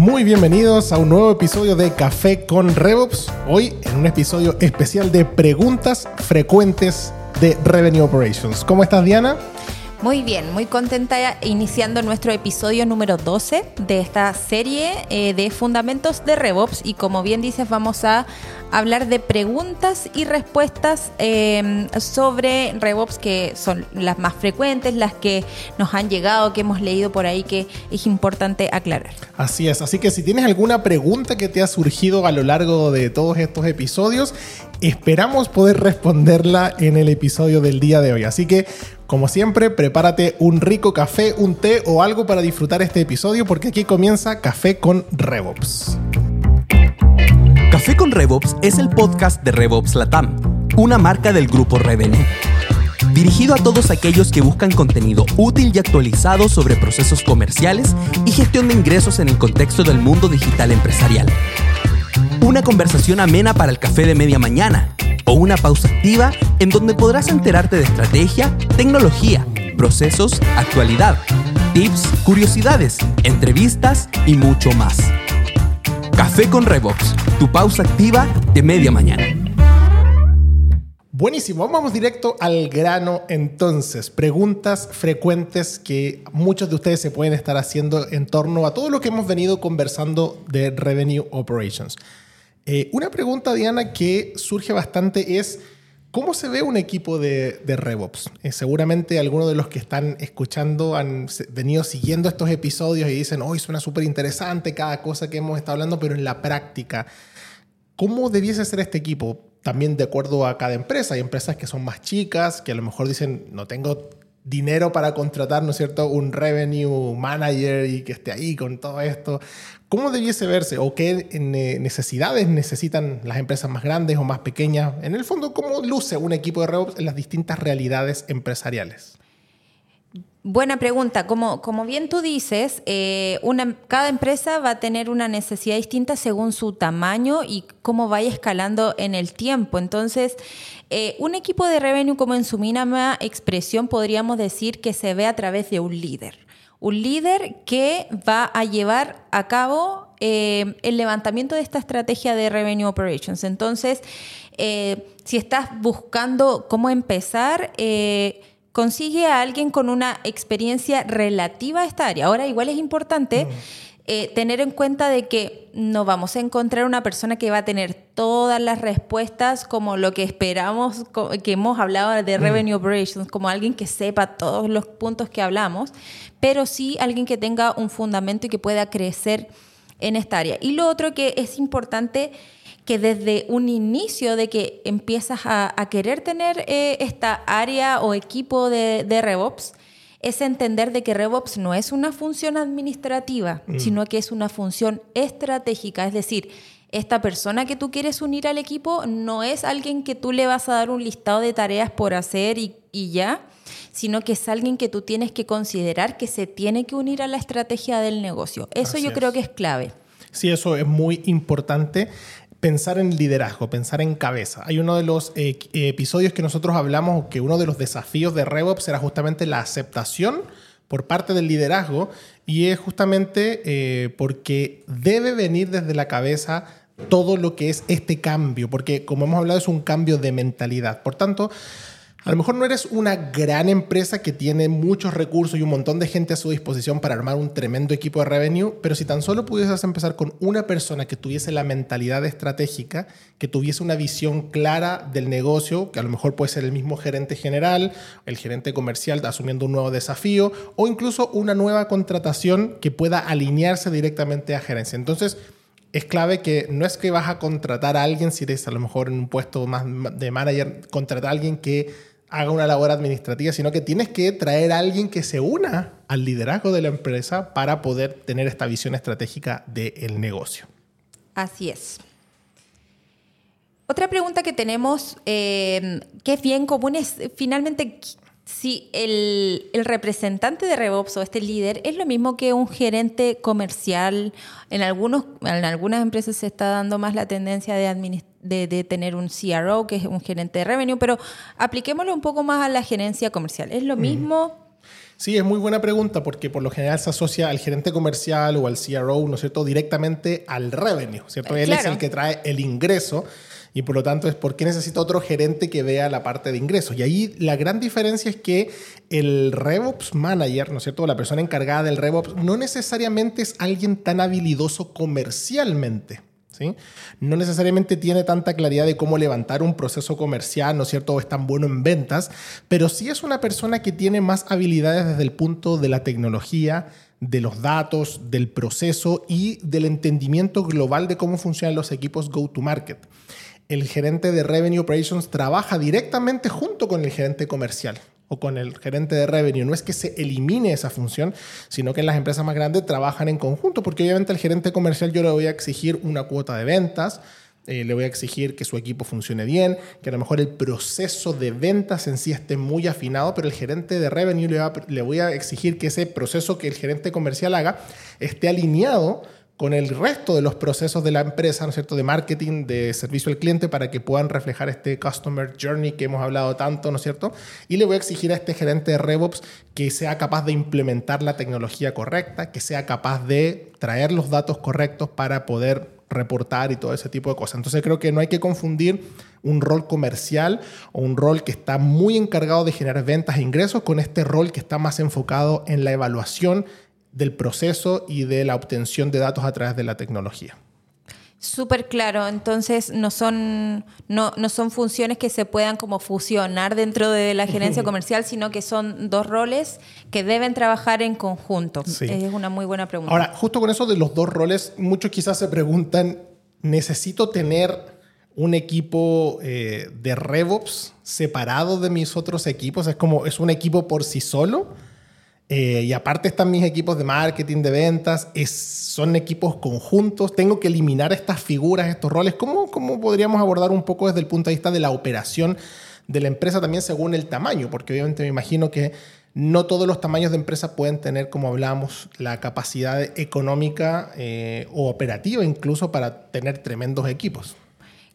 muy bienvenidos a un nuevo episodio de Café con RevOps. Hoy en un episodio especial de preguntas frecuentes de Revenue Operations. ¿Cómo estás, Diana? Muy bien, muy contenta iniciando nuestro episodio número 12 de esta serie eh, de Fundamentos de RevOps y como bien dices vamos a hablar de preguntas y respuestas eh, sobre RevOps que son las más frecuentes, las que nos han llegado, que hemos leído por ahí que es importante aclarar. Así es, así que si tienes alguna pregunta que te ha surgido a lo largo de todos estos episodios, esperamos poder responderla en el episodio del día de hoy. Así que como siempre, prepárate un rico café, un té o algo para disfrutar este episodio porque aquí comienza Café con RevOps. Café con RevOps es el podcast de RevOps Latam, una marca del grupo Revenue. Dirigido a todos aquellos que buscan contenido útil y actualizado sobre procesos comerciales y gestión de ingresos en el contexto del mundo digital empresarial. Una conversación amena para el café de media mañana o una pausa activa en donde podrás enterarte de estrategia, tecnología, procesos, actualidad, tips, curiosidades, entrevistas y mucho más. Café con Revox, tu pausa activa de media mañana. Buenísimo, vamos directo al grano entonces. Preguntas frecuentes que muchos de ustedes se pueden estar haciendo en torno a todo lo que hemos venido conversando de Revenue Operations. Eh, una pregunta, Diana, que surge bastante es, ¿cómo se ve un equipo de, de RevOps? Eh, seguramente algunos de los que están escuchando han venido siguiendo estos episodios y dicen, hoy suena súper interesante cada cosa que hemos estado hablando, pero en la práctica, ¿cómo debiese ser este equipo? También de acuerdo a cada empresa. Hay empresas que son más chicas, que a lo mejor dicen, no tengo dinero para contratar, ¿no es cierto?, un revenue manager y que esté ahí con todo esto. ¿Cómo debiese verse o qué necesidades necesitan las empresas más grandes o más pequeñas? En el fondo, ¿cómo luce un equipo de RevOps en las distintas realidades empresariales? Buena pregunta. Como, como bien tú dices, eh, una, cada empresa va a tener una necesidad distinta según su tamaño y cómo vaya escalando en el tiempo. Entonces, eh, un equipo de revenue, como en su mínima expresión, podríamos decir que se ve a través de un líder. Un líder que va a llevar a cabo eh, el levantamiento de esta estrategia de revenue operations. Entonces, si estás buscando cómo empezar, consigue a alguien con una experiencia relativa a esta área. Ahora, igual es importante eh, tener en cuenta de que no vamos a encontrar una persona que va a tener todas las respuestas como lo que esperamos, que hemos hablado de Revenue Operations, como alguien que sepa todos los puntos que hablamos, pero sí alguien que tenga un fundamento y que pueda crecer en esta área. Y lo otro que es importante que desde un inicio de que empiezas a, querer tener eh, esta área o equipo de, RevOps, es entender de que RevOps no es una función administrativa, mm. sino que es una función estratégica. Es decir, esta persona que tú quieres unir al equipo no es alguien que tú le vas a dar un listado de tareas por hacer y, ya, sino que es alguien que tú tienes que considerar que se tiene que unir a la estrategia del negocio. Eso yo creo que es clave. Sí, eso es muy importante pensar en liderazgo, pensar en cabeza. Hay uno de los eh, episodios que nosotros hablamos que uno de los desafíos de RevOps era justamente la aceptación por parte del liderazgo y es justamente eh, porque debe venir desde la cabeza todo lo que es este cambio, porque como hemos hablado es un cambio de mentalidad. Por tanto, a lo mejor no eres una gran empresa que tiene muchos recursos y un montón de gente a su disposición para armar un tremendo equipo de revenue, pero si tan solo pudieses empezar con una persona que tuviese la mentalidad estratégica, que tuviese una visión clara del negocio, que a lo mejor puede ser el mismo gerente general, el gerente comercial asumiendo un nuevo desafío, o incluso una nueva contratación que pueda alinearse directamente a gerencia. Entonces, es clave que no es que vas a contratar a alguien, si eres a lo mejor en un puesto más de manager, contratar a alguien que haga una labor administrativa, sino que tienes que traer a alguien que se una al liderazgo de la empresa para poder tener esta visión estratégica del negocio. Así es. Otra pregunta que tenemos, eh, que es bien común, es finalmente si el, representante de RevOps o este líder es lo mismo que un gerente comercial. En, algunos, en algunas empresas se está dando más la tendencia de, de, tener un CRO, que es un gerente de revenue, pero apliquémoslo un poco más a la gerencia comercial. ¿Es lo mismo? Sí, es muy buena pregunta porque por lo general se asocia al gerente comercial o al CRO, ¿no es cierto?, directamente al revenue, ¿cierto? Él es el que trae el ingreso y por lo tanto es por qué necesita otro gerente que vea la parte de ingresos. Y ahí la gran diferencia es que el RevOps Manager, ¿no es cierto?, la persona encargada del RevOps, no necesariamente es alguien tan habilidoso comercialmente. No necesariamente tiene tanta claridad de cómo levantar un proceso comercial, ¿no es cierto? O es tan bueno en ventas, pero sí es una persona que tiene más habilidades desde el punto de la tecnología, de los datos, del proceso y del entendimiento global de cómo funcionan los equipos go-to-market. El gerente de Revenue Operations trabaja directamente junto con el gerente comercial o con el gerente de revenue. No es que se elimine esa función, sino que en las empresas más grandes trabajan en conjunto, porque obviamente al gerente comercial yo le voy a exigir una cuota de ventas, eh, le voy a exigir que su equipo funcione bien, que a lo mejor el proceso de ventas en sí esté muy afinado, pero el gerente de revenue le, le voy a exigir que ese proceso que el gerente comercial haga esté alineado con el resto de los procesos de la empresa, ¿no es cierto?, de marketing, de servicio al cliente, para que puedan reflejar este customer journey que hemos hablado tanto, ¿no es cierto? Y le voy a exigir a este gerente de RevOps que sea capaz de implementar la tecnología correcta, que sea capaz de traer los datos correctos para poder reportar y todo ese tipo de cosas. Entonces creo que no hay que confundir un rol comercial o un rol que está muy encargado de generar ventas e ingresos con este rol que está más enfocado en la evaluación del proceso y de la obtención de datos a través de la tecnología. Súper claro, entonces no son, no, no, son funciones que se puedan como fusionar dentro de la gerencia comercial, sino que son dos roles que deben trabajar en conjunto. Es una muy buena pregunta. Ahora, justo con eso de los dos roles, muchos quizás se preguntan, ¿necesito tener un equipo eh, de RevOps separado de mis otros equipos? ¿Es como, es un equipo por sí solo? Eh, y aparte están mis equipos de marketing, de ventas, son equipos conjuntos, tengo que eliminar estas figuras, estos roles. ¿Cómo, ¿Cómo podríamos abordar un poco desde el punto de vista de la operación de la empresa también según el tamaño? Porque obviamente me imagino que no todos los tamaños de empresa pueden tener, como hablábamos, la capacidad económica eh, o operativa incluso para tener tremendos equipos.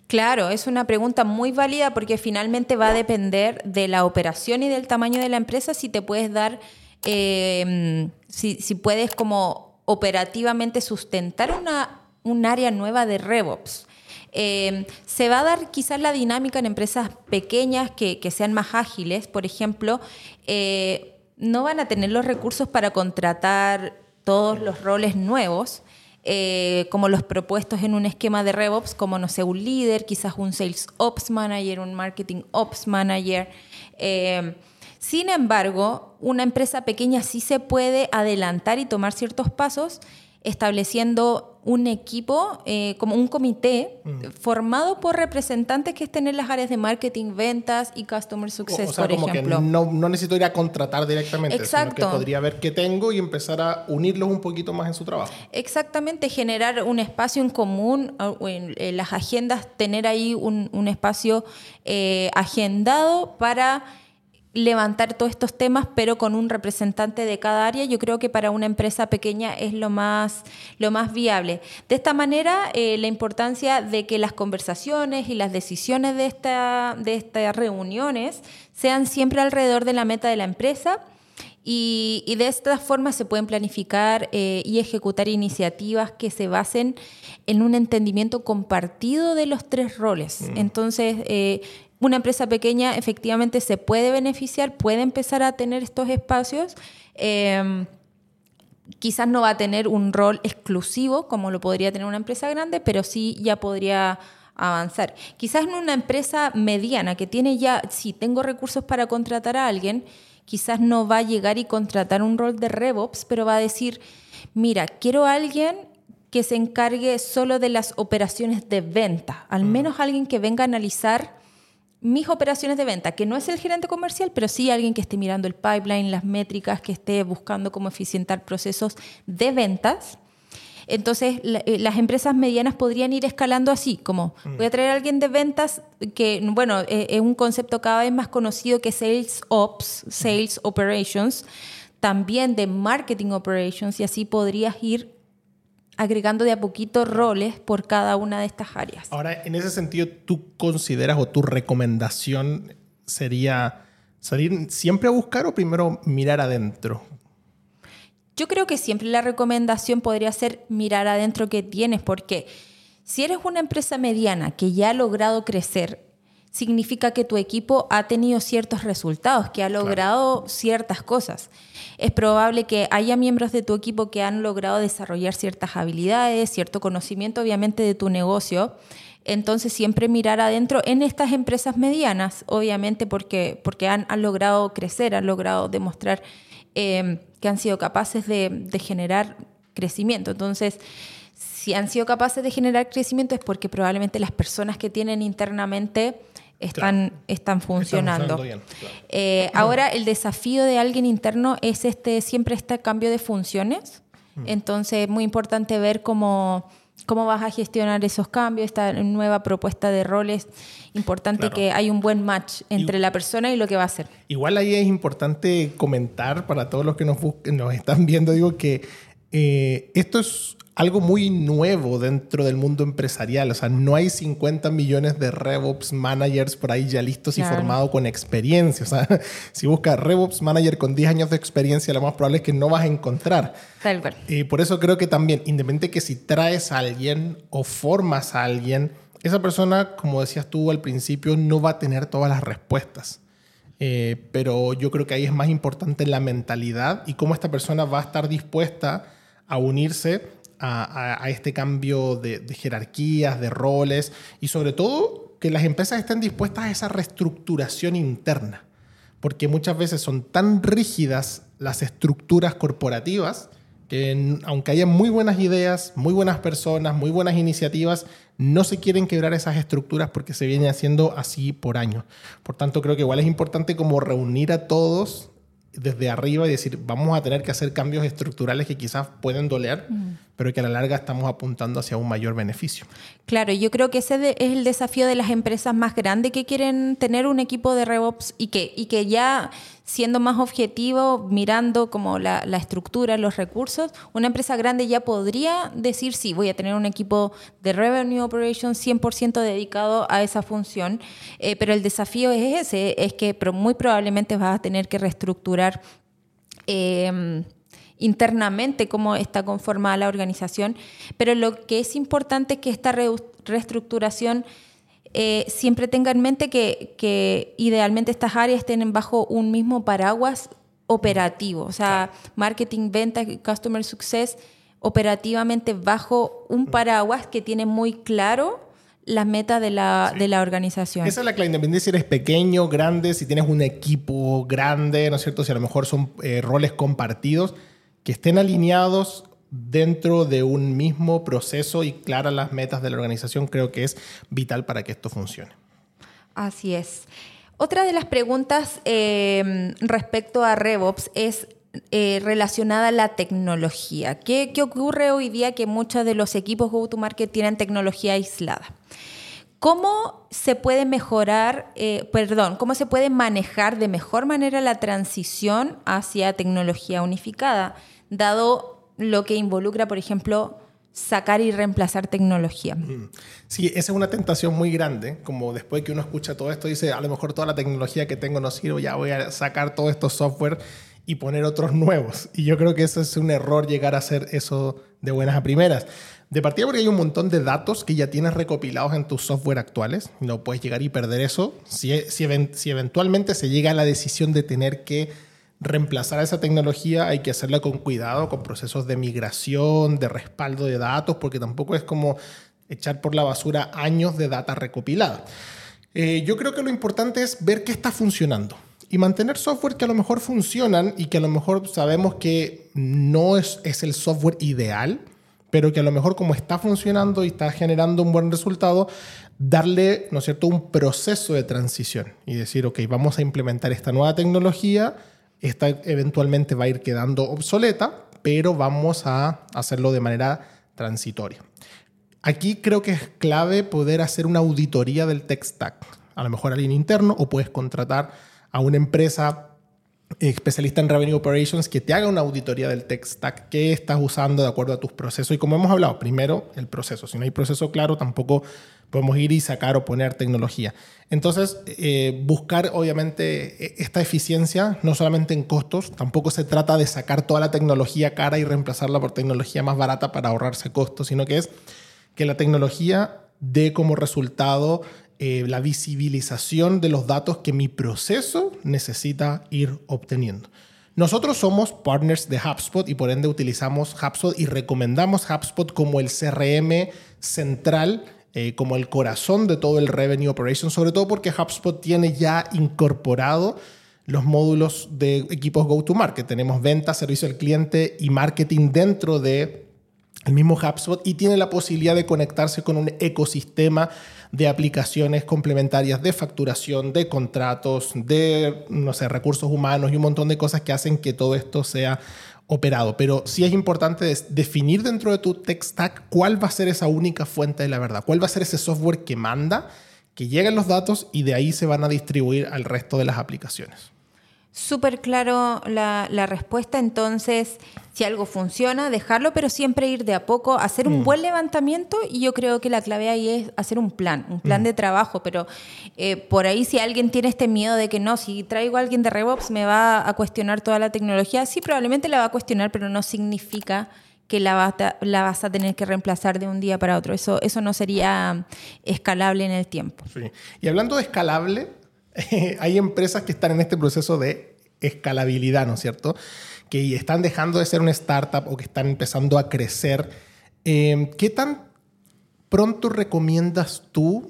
Claro, es una pregunta muy válida porque finalmente va a depender de la operación y del tamaño de la empresa si te puedes dar Em, si, puedes como operativamente sustentar una, un área nueva de RevOps. Em, se va a dar quizás la dinámica en empresas pequeñas que, sean más ágiles, por ejemplo, eh, no van a tener los recursos para contratar todos los roles nuevos, eh, como los propuestos en un esquema de RevOps, como no sé, un líder, quizás un Sales Ops Manager, un Marketing Ops Manager. Sin embargo, una empresa pequeña sí se puede adelantar y tomar ciertos pasos estableciendo un equipo, eh, como un comité, mm. formado por representantes que estén en las áreas de marketing, ventas y customer success, o sea, como Que no, necesito ir a contratar directamente, Exacto. sino que podría ver qué tengo y empezar a unirlos un poquito más en su trabajo. Exactamente, generar un espacio en común, en, las agendas, tener ahí un, espacio eh, agendado para levantar todos estos temas, pero con un representante de cada área, yo creo que para una empresa pequeña es lo más, lo más viable. De esta manera, eh, la importancia de que las conversaciones y las decisiones de, esta, de estas reuniones sean siempre alrededor de la meta de la empresa. Y, de esta forma se pueden planificar eh, y ejecutar iniciativas que se basen en un entendimiento compartido de los tres roles. Mm. Entonces, eh, una empresa pequeña efectivamente se puede beneficiar, puede empezar a tener estos espacios. Em, quizás no va a tener un rol exclusivo como lo podría tener una empresa grande, pero sí ya podría avanzar. Quizás en una empresa mediana que tiene ya, si tengo recursos para contratar a alguien, quizás no va a llegar y contratar un rol de RevOps, pero va a decir, mira, quiero a alguien que se encargue solo de las operaciones de venta, al mm. menos alguien que venga a analizar mis operaciones de venta, que no es el gerente comercial, pero sí alguien que esté mirando el pipeline, las métricas, que esté buscando cómo eficientar procesos de ventas. Entonces, eh, las empresas medianas podrían ir escalando así, como mm. voy a traer a alguien de ventas que, bueno, eh, es un concepto cada vez más conocido que Sales Ops, Sales Operations, también de Marketing Operations, y así podrías ir agregando de a poquito roles por cada una de estas áreas. Ahora, en ese sentido, ¿tú consideras o tu recomendación sería ¿Salir siempre a buscar o primero mirar adentro? Yo creo que siempre la recomendación podría ser mirar adentro que tienes, porque si eres una empresa mediana que ya ha logrado crecer, significa que tu equipo ha tenido ciertos resultados, que ha logrado ciertas cosas. Es probable que haya miembros de tu equipo que han logrado desarrollar ciertas habilidades, cierto conocimiento obviamente de tu negocio. Entonces siempre mirar adentro en estas empresas medianas, obviamente porque, porque han, logrado crecer, han logrado demostrar eh, que han sido capaces de, de generar crecimiento. Entonces, si han sido capaces de generar crecimiento es porque probablemente las personas que tienen internamente están, están funcionando. Eh, ahora el desafío de alguien interno es este siempre este cambio de funciones. Mm. Entonces es muy importante ver cómo, cómo vas a gestionar esos cambios, esta nueva propuesta de roles. Importante que hay un buen match entre la persona y lo que va a hacer. Igual ahí es importante comentar para todos los que nos, nos están viendo, digo que eh, esto es algo muy nuevo dentro del mundo empresarial. O sea, no hay 50 millones de RevOps managers por ahí ya listos y formados con experiencia. O sea, si buscas RevOps manager con 10 años de experiencia, lo más probable es que no vas a encontrar. Tal cual. Y por eso creo que también, independientemente que si traes a alguien o formas a alguien, esa persona, como decías tú al principio, no va a tener todas las respuestas. Eh, pero yo creo que ahí es más importante la mentalidad y cómo esta persona va a estar dispuesta a unirse a, este cambio de, jerarquías, de roles y sobre todo que las empresas estén dispuestas a esa reestructuración interna, porque muchas veces son tan rígidas las estructuras corporativas que aunque haya muy buenas ideas, muy buenas personas, muy buenas iniciativas, no se quieren quebrar esas estructuras porque se viene haciendo así por años. Por tanto, creo que igual es importante como reunir a todos desde arriba y decir, vamos a tener que hacer cambios estructurales que quizás pueden doler, mm. Pero que a la larga estamos apuntando hacia un mayor beneficio. Claro, yo creo que ese es el desafío de las empresas más grandes que quieren tener un equipo de RevOps y que, y que ya siendo más objetivo, mirando como la, estructura, los recursos, una empresa grande ya podría decir, sí, voy a tener un equipo de Revenue Operations 100% dedicado a esa función, eh, pero el desafío es ese, es que muy probablemente vas a tener que reestructurar. Em, internamente cómo está conformada la organización, pero lo que es importante es que esta reestructuración eh, siempre tenga en mente que, idealmente estas áreas estén bajo un mismo paraguas operativo, o sea, marketing, venta, customer success, operativamente bajo un mm. paraguas que tiene muy claro las metas de la, de la organización. Esa es la clave, independiente si eres pequeño, grande, si tienes un equipo grande, ¿no es cierto? Si a lo mejor son eh, roles compartidos, que estén alineados dentro de un mismo proceso y claras las metas de la organización, creo que es vital para que esto funcione. Así es. Otra de las preguntas em, respecto a RevOps es eh, relacionada a la tecnología. ¿Qué, ocurre hoy día que muchos de los equipos go-to-market tienen tecnología aislada? ¿Cómo se puede mejorar, eh, perdón, cómo se puede manejar de mejor manera la transición hacia tecnología unificada, dado lo que involucra, por ejemplo, sacar y reemplazar tecnología. Sí, esa es una tentación muy grande, como después que uno escucha todo esto, dice, a lo mejor toda la tecnología que tengo no sirve, ya voy a sacar todos estos software y poner otros nuevos. Y yo creo que eso es un error llegar a hacer eso de buenas a primeras. De partida porque hay un montón de datos que ya tienes recopilados en tus software actuales. No puedes llegar y perder eso. Si, si, si eventualmente se llega a la decisión de tener que reemplazar esa tecnología hay que hacerla con cuidado, con procesos de migración, de respaldo de datos, porque tampoco es como echar por la basura años de data recopilada. Eh, yo creo que lo importante es ver qué está funcionando y mantener software que a lo mejor funcionan y que a lo mejor sabemos que no es, es el software ideal, pero que a lo mejor como está funcionando y está generando un buen resultado, darle, ¿no es cierto?, un proceso de transición y decir, ok, vamos a implementar esta nueva tecnología, esta eventualmente va a ir quedando obsoleta, pero vamos a hacerlo de manera transitoria. Aquí creo que es clave poder hacer una auditoría del tech stack. A lo mejor alguien interno o puedes contratar a una empresa especialista en Revenue Operations que te haga una auditoría del tech stack, qué estás usando de acuerdo a tus procesos. Y como hemos hablado, primero el proceso. Si no hay proceso claro, tampoco podemos ir y sacar o poner tecnología. Entonces, eh, buscar obviamente e-, esta eficiencia, no solamente en costos, tampoco se trata de sacar toda la tecnología cara y reemplazarla por tecnología más barata para ahorrarse costos, sino que es que la tecnología dé como resultado eh, la visibilización de los datos que mi proceso necesita ir obteniendo. Nosotros somos partners de HubSpot y por ende utilizamos HubSpot y recomendamos HubSpot como el CRM central, eh, como el corazón de todo el Revenue Operation, sobre todo porque HubSpot tiene ya incorporado los módulos de equipos go-to-market. Tenemos venta, servicio al cliente y marketing dentro de el mismo HubSpot y tiene la posibilidad de conectarse con un ecosistema de aplicaciones complementarias de facturación, de contratos, de, no sé, recursos humanos y un montón de cosas que hacen que todo esto sea operado. Pero sí es importante definir dentro de tu tech stack cuál va a ser esa única fuente de la verdad, cuál va a ser ese software que manda, que lleguen los datos y de ahí se van a distribuir al resto de las aplicaciones. Súper claro la, respuesta, entonces si algo funciona, dejarlo, pero siempre ir de a poco, hacer un mm. buen levantamiento y yo creo que la clave ahí es hacer un plan, un plan mm. de trabajo, pero eh, por ahí si alguien tiene este miedo de que no, si traigo a alguien de RevOps me va a cuestionar toda la tecnología, sí, probablemente la va a cuestionar, pero no significa que la, la vas a tener que reemplazar de un día para otro. Eso, eso no sería escalable en el tiempo. Sí. Y hablando de escalable, hay empresas que están en este proceso de escalabilidad, ¿no es cierto? Que están dejando de ser una startup o que están empezando a crecer. Em, ¿Qué tan pronto recomiendas tú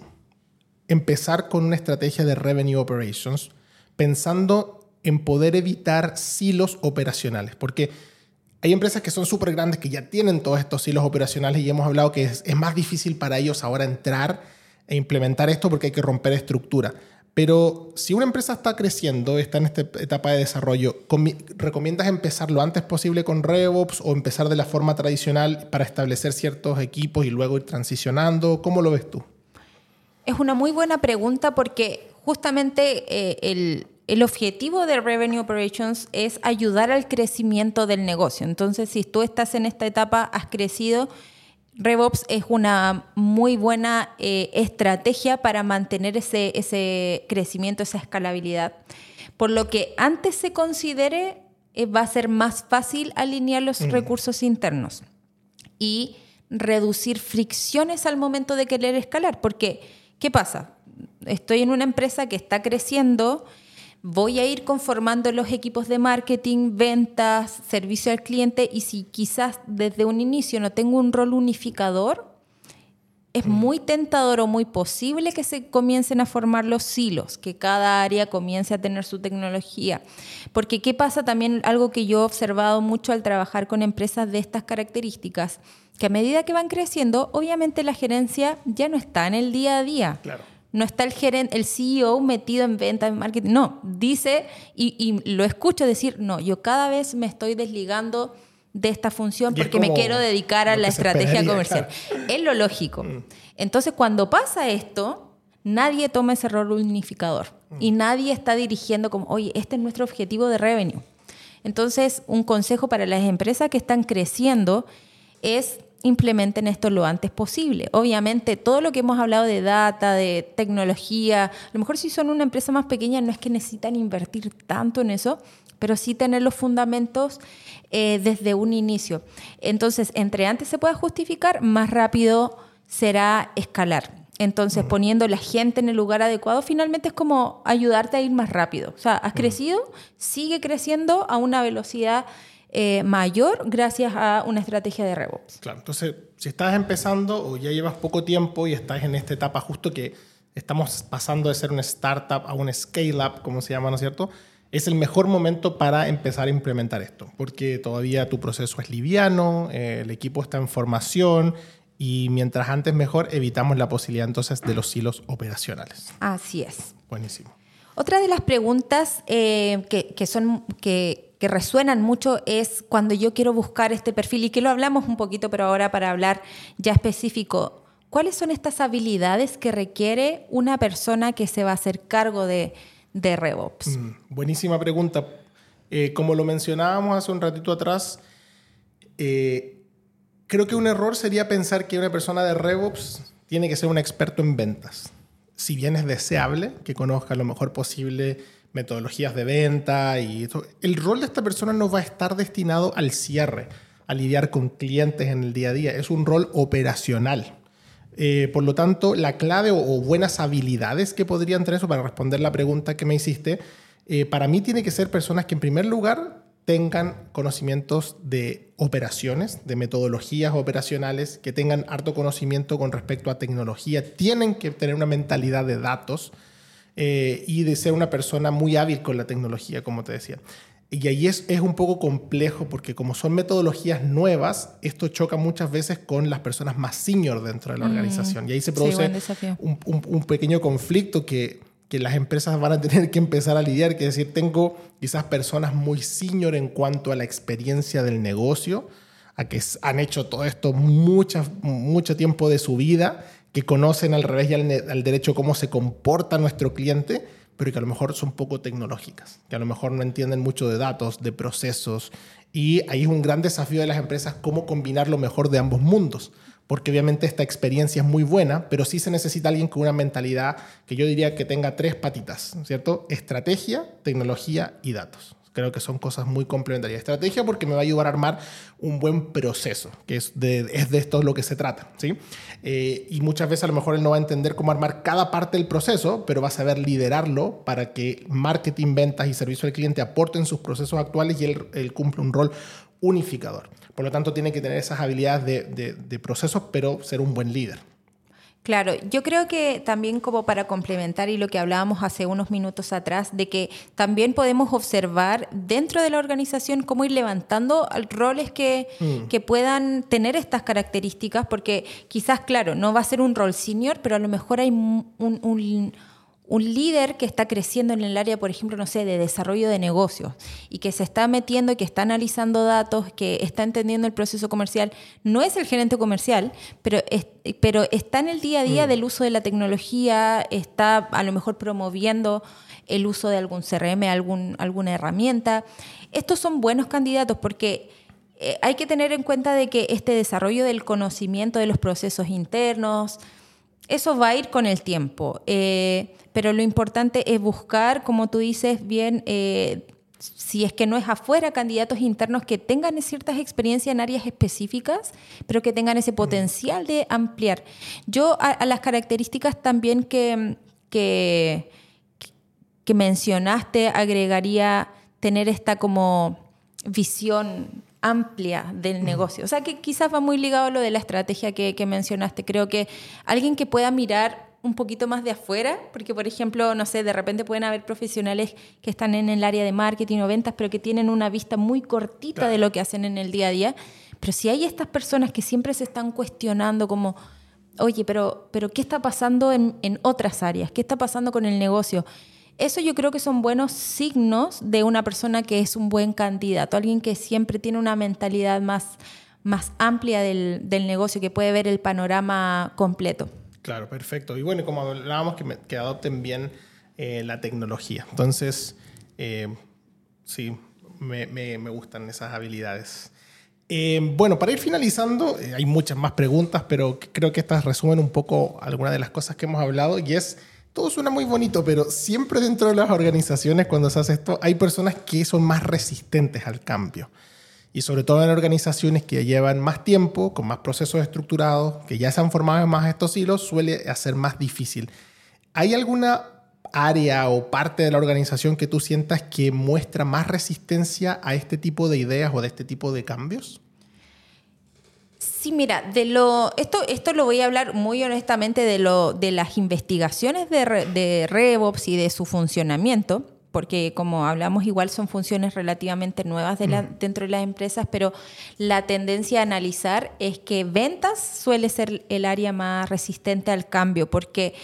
empezar con una estrategia de revenue operations pensando en poder evitar silos operacionales? Porque hay empresas que son súper grandes que ya tienen todos estos silos operacionales y hemos hablado que es, es más difícil para ellos ahora entrar e implementar esto porque hay que romper estructura. Pero si una empresa está creciendo, está en esta etapa de desarrollo, ¿recomiendas empezar lo antes posible con RevOps o empezar de la forma tradicional para establecer ciertos equipos y luego ir transicionando? ¿Cómo lo ves tú? Es una muy buena pregunta porque justamente eh, el, el objetivo de Revenue Operations es ayudar al crecimiento del negocio. Entonces, si tú estás en esta etapa, has crecido, RevOps es una muy buena eh, estrategia para mantener ese, ese, crecimiento, esa escalabilidad. Por lo que antes se considere, eh, va a ser más fácil alinear los mm. recursos internos y reducir fricciones al momento de querer escalar. Porque, ¿qué pasa? Estoy en una empresa que está creciendo voy a ir conformando los equipos de marketing, ventas, servicio al cliente y si quizás desde un inicio no tengo un rol unificador, es mm. muy tentador o muy posible que se comiencen a formar los silos, que cada área comience a tener su tecnología. Porque ¿qué pasa también? Algo que yo he observado mucho al trabajar con empresas de estas características, que a medida que van creciendo, obviamente la gerencia ya no está en el día a día. Claro no está el gerente, el CEO metido en venta, en marketing. No, dice y, lo escucho decir, no, yo cada vez me estoy desligando de esta función porque me quiero dedicar a la estrategia comercial. Es lo lógico. Mm. Entonces, cuando pasa esto, nadie toma ese rol unificador mm. y nadie está dirigiendo como, oye, este es nuestro objetivo de revenue. Entonces, un consejo para las empresas que están creciendo es implementen esto lo antes posible. Obviamente, todo lo que hemos hablado de data, de tecnología, a lo mejor si son una empresa más pequeña no es que necesitan invertir tanto en eso, pero sí tener los fundamentos eh, desde un inicio. Entonces, entre antes se pueda justificar, más rápido será escalar. Entonces, poniendo la gente en el lugar adecuado, finalmente es como ayudarte a ir más rápido. O sea, has crecido, sigue creciendo a una velocidad eh, mayor gracias a una estrategia de RevOps. Claro, entonces si estás empezando o ya llevas poco tiempo y estás en esta etapa justo que estamos pasando de ser una startup a un scale-up, como se llama, ¿no es cierto? Es el mejor momento para empezar a implementar esto, porque todavía tu proceso es liviano, eh, el equipo está en formación y mientras antes mejor evitamos la posibilidad entonces de los hilos operacionales. Así es. Buenísimo. Otra de las preguntas eh, que, que, son, que, que resuenan mucho es cuando yo quiero buscar este perfil y que lo hablamos un poquito, pero ahora para hablar ya específico, ¿cuáles son estas habilidades que requiere una persona que se va a hacer cargo de, de RevOps? Mm, buenísima pregunta. Eh, como lo mencionábamos hace un ratito atrás, eh, creo que un error sería pensar que una persona de RevOps tiene que ser un experto en ventas. Si bien es deseable que conozca lo mejor posible metodologías de venta y el rol de esta persona no va a estar destinado al cierre, a lidiar con clientes en el día a día. Es un rol operacional. Eh, por lo tanto, la clave o, buenas habilidades que podrían tener eso para responder la pregunta que me hiciste, eh, para mí tiene que ser personas que en primer lugar tengan conocimientos de operaciones, de metodologías operacionales, que tengan harto conocimiento con respecto a tecnología, tienen que tener una mentalidad de datos eh, y de ser una persona muy hábil con la tecnología, como te decía. Y ahí es, es, un poco complejo porque como son metodologías nuevas, esto choca muchas veces con las personas más senior dentro de la mm, organización. Y ahí se produce un, un, un, pequeño conflicto que que las empresas van a tener que empezar a lidiar, que es decir, tengo quizás personas muy senior en cuanto a la experiencia del negocio, a que han hecho todo esto mucho, mucho tiempo de su vida, que conocen al revés y al, derecho cómo se comporta nuestro cliente, pero que a lo mejor son poco tecnológicas, que a lo mejor no entienden mucho de datos, de procesos, y ahí es un gran desafío de las empresas cómo combinar lo mejor de ambos mundos porque obviamente esta experiencia es muy buena, pero sí se necesita alguien con una mentalidad que yo diría que tenga tres patitas, ¿cierto? Estrategia, tecnología y datos. Creo que son cosas muy complementarias. Estrategia porque me va a ayudar a armar un buen proceso, que es de, es de esto lo que se trata, ¿sí? Eh, y muchas veces a lo mejor él no va a entender cómo armar cada parte del proceso, pero va a saber liderarlo para que marketing, ventas y servicio al cliente aporten sus procesos actuales y él, él cumple un rol unificador. Por lo tanto, tiene que tener esas habilidades de, de, procesos, pero ser un buen líder. Claro, yo creo que también como para complementar y lo que hablábamos hace unos minutos atrás, de que también podemos observar dentro de la organización cómo ir levantando roles que, mm. que puedan tener estas características, porque quizás, claro, no va a ser un rol senior, pero a lo mejor hay un, un un líder que está creciendo en el área, por ejemplo, no sé, de desarrollo de negocios y que se está metiendo y que está analizando datos, que está entendiendo el proceso comercial, no es el gerente comercial, pero, pero está en el día a día mm. del uso de la tecnología, está a lo mejor promoviendo el uso de algún CRM, algún, alguna herramienta. Estos son buenos candidatos porque eh, hay que tener en cuenta de que este desarrollo del conocimiento de los procesos internos, eso va a ir con el tiempo. Eh, pero lo importante es buscar, como tú dices bien, eh, si es que no es afuera, candidatos internos que tengan ciertas experiencias en áreas específicas, pero que tengan ese potencial de ampliar. Yo a, las características también que, que, que mencionaste agregaría tener esta como visión amplia del negocio. O sea, que quizás va muy ligado a lo de la estrategia que, que mencionaste. Creo que alguien que pueda mirar un poquito más de afuera, porque por ejemplo, no sé, de repente pueden haber profesionales que están en el área de marketing o ventas, pero que tienen una vista muy cortita de lo que hacen en el día a día. Pero si hay estas personas que siempre se están cuestionando como, oye, pero, pero ¿qué está pasando en, en otras áreas? ¿Qué está pasando con el negocio? Eso yo creo que son buenos signos de una persona que es un buen candidato, alguien que siempre tiene una mentalidad más, más amplia del, del negocio, que puede ver el panorama completo. Claro, perfecto. Y bueno, como hablábamos, que, adopten bien eh, la tecnología. Entonces, eh, sí, me, me, gustan esas habilidades. Eh, bueno, para ir finalizando, hay muchas más preguntas, pero creo que estas resumen un poco algunas de las cosas que hemos hablado y es, todo suena muy bonito, pero siempre dentro de las organizaciones cuando se hace esto hay personas que son más resistentes al cambio y sobre todo en organizaciones que llevan más tiempo, con más procesos estructurados, que ya se han formado en más estos hilos, suele hacer más difícil. ¿Hay alguna área o parte de la organización que tú sientas que muestra más resistencia a este tipo de ideas o de este tipo de cambios? Sí, mira, de lo, esto, esto lo voy a hablar muy honestamente de, lo, de las investigaciones de, de RevOps y de su funcionamiento porque como hablamos igual son funciones relativamente nuevas mm. dentro de las empresas, pero la tendencia a analizar es que ventas suele ser el área más resistente al cambio, porque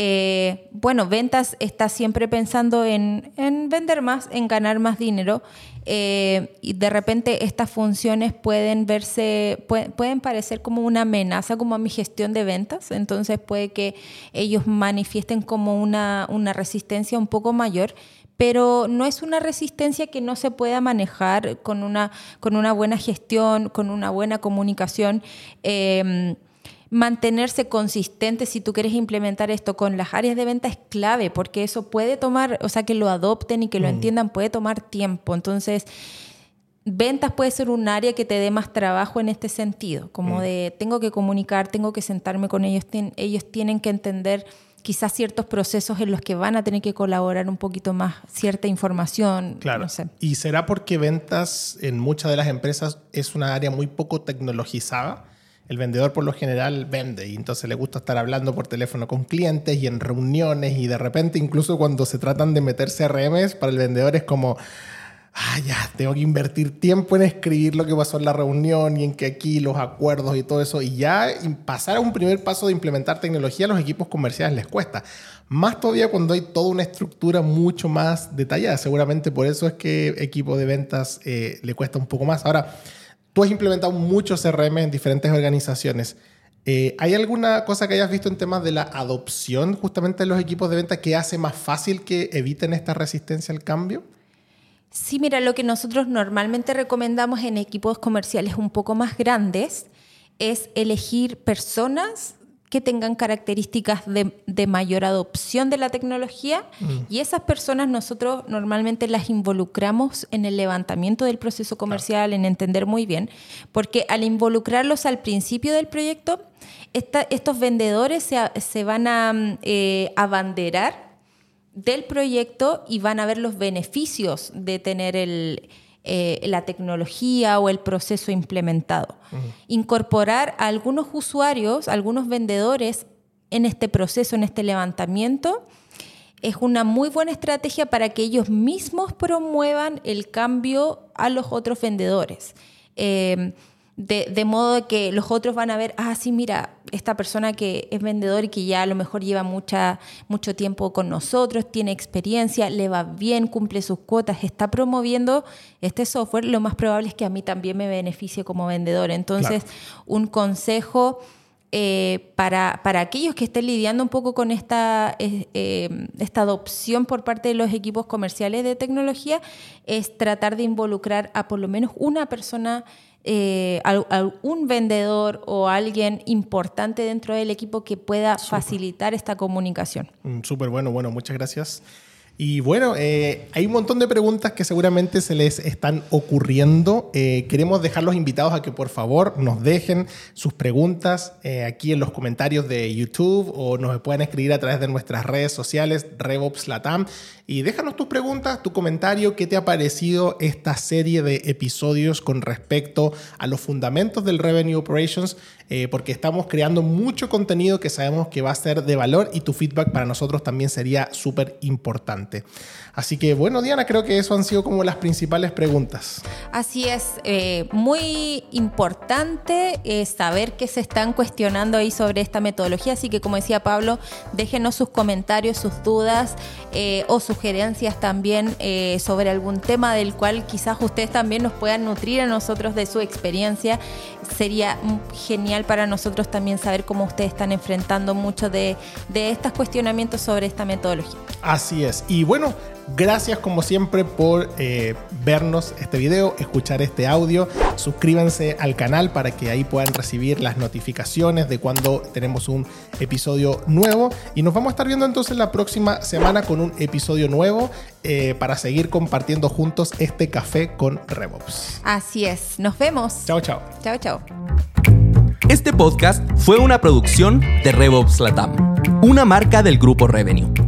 Eh, bueno, ventas está siempre pensando en, vender más, en ganar más dinero. Eh, y de repente estas funciones pueden verse, pueden, parecer como una amenaza como a mi gestión de ventas. Entonces puede que ellos manifiesten como una, resistencia un poco mayor pero no es una resistencia que no se pueda manejar con una, buena gestión, con una buena comunicación. Em, mantenerse consistente si tú quieres implementar esto con las áreas de venta es clave, porque eso puede tomar, o sea, que lo adopten y que lo mm. entiendan puede tomar tiempo. Entonces, ventas puede ser un área que te dé más trabajo en este sentido, como mm. de tengo que comunicar, tengo que sentarme con ellos, ellos tienen que entender quizás ciertos procesos en los que van a tener que colaborar un poquito más cierta información. Claro. ¿Y será porque ventas en muchas de las empresas es una área muy poco tecnologizada? El vendedor por lo general vende y entonces le gusta estar hablando por teléfono con clientes y en reuniones y de repente incluso cuando se tratan de meter CRMs para el vendedor es como, ah, ya, tengo que invertir tiempo en escribir lo que pasó en la reunión y en que aquí los acuerdos y todo eso. Y ya pasar a un primer paso de implementar tecnología a los equipos comerciales les cuesta. Más todavía cuando hay toda una estructura mucho más detallada. Seguramente por eso es que equipo de ventas eh, le cuesta un poco más. Ahora, tú has implementado muchos CRM en diferentes organizaciones. Eh, ¿Hay alguna cosa que hayas visto en temas de la adopción justamente de los equipos de venta que hace más fácil que eviten esta resistencia al cambio? Sí, mira, lo que nosotros normalmente recomendamos en equipos comerciales un poco más grandes es elegir personas que tengan características de, mayor adopción de la tecnología mm. y esas personas nosotros normalmente las involucramos en el levantamiento del proceso comercial, en entender muy bien, porque al involucrarlos al principio del proyecto, estos vendedores se, van a mm, eh, abanderar del proyecto y van a ver los beneficios de tener eh, la tecnología o el proceso implementado. Incorporar a algunos usuarios, algunos vendedores en este proceso, en este levantamiento, es una muy buena estrategia para que ellos mismos promuevan el cambio a los otros vendedores. Eh, de, modo que los otros van a ver, ah, sí, mira, esta persona que es vendedor y que ya a lo mejor lleva mucha, mucho tiempo con nosotros, tiene experiencia, le va bien, cumple sus cuotas, está promoviendo este software, lo más probable es que a mí también me beneficie como vendedor. Entonces, un consejo... Eh, para, para, aquellos que estén lidiando un poco con esta, eh, esta adopción por parte de los equipos comerciales de tecnología es tratar de involucrar a por lo menos una persona eh, algún vendedor o alguien importante dentro del equipo que pueda facilitar esta comunicación. Mm, súper bueno, bueno, muchas gracias. Y bueno, eh, hay un montón de preguntas que seguramente se les están ocurriendo. Eh, queremos dejar los invitados a que por favor nos dejen sus preguntas eh, aquí en los comentarios de YouTube o nos puedan escribir a través de nuestras redes sociales, RevOps Latam. Y déjanos tus preguntas, tu comentario, qué te ha parecido esta serie de episodios con respecto a los fundamentos del Revenue Operations, porque estamos creando mucho contenido que sabemos que va a ser de valor y tu feedback para nosotros también sería súper importante. Así que bueno, Diana, creo que eso han sido como las principales preguntas. Así es, eh, muy importante eh, saber que se están cuestionando ahí sobre esta metodología, así que como decía Pablo, déjenos sus comentarios, sus dudas eh, o sugerencias también sobre algún tema del cual quizás ustedes también nos puedan nutrir a nosotros de su experiencia. Sería genial para nosotros también saber cómo ustedes están enfrentando muchos de, de estos cuestionamientos sobre esta metodología. Así es. Y bueno, gracias como siempre por eh, vernos este video, escuchar este audio. Suscríbanse al canal para que ahí puedan recibir las notificaciones de cuando tenemos un episodio nuevo. Y nos vamos a estar viendo entonces la próxima semana con un episodio nuevo eh, para seguir compartiendo juntos este café con RevOps. Así es. Nos vemos. Chao, chao. Chao, chao. Este podcast fue una producción de RevOps Latam, una marca del grupo Revenue.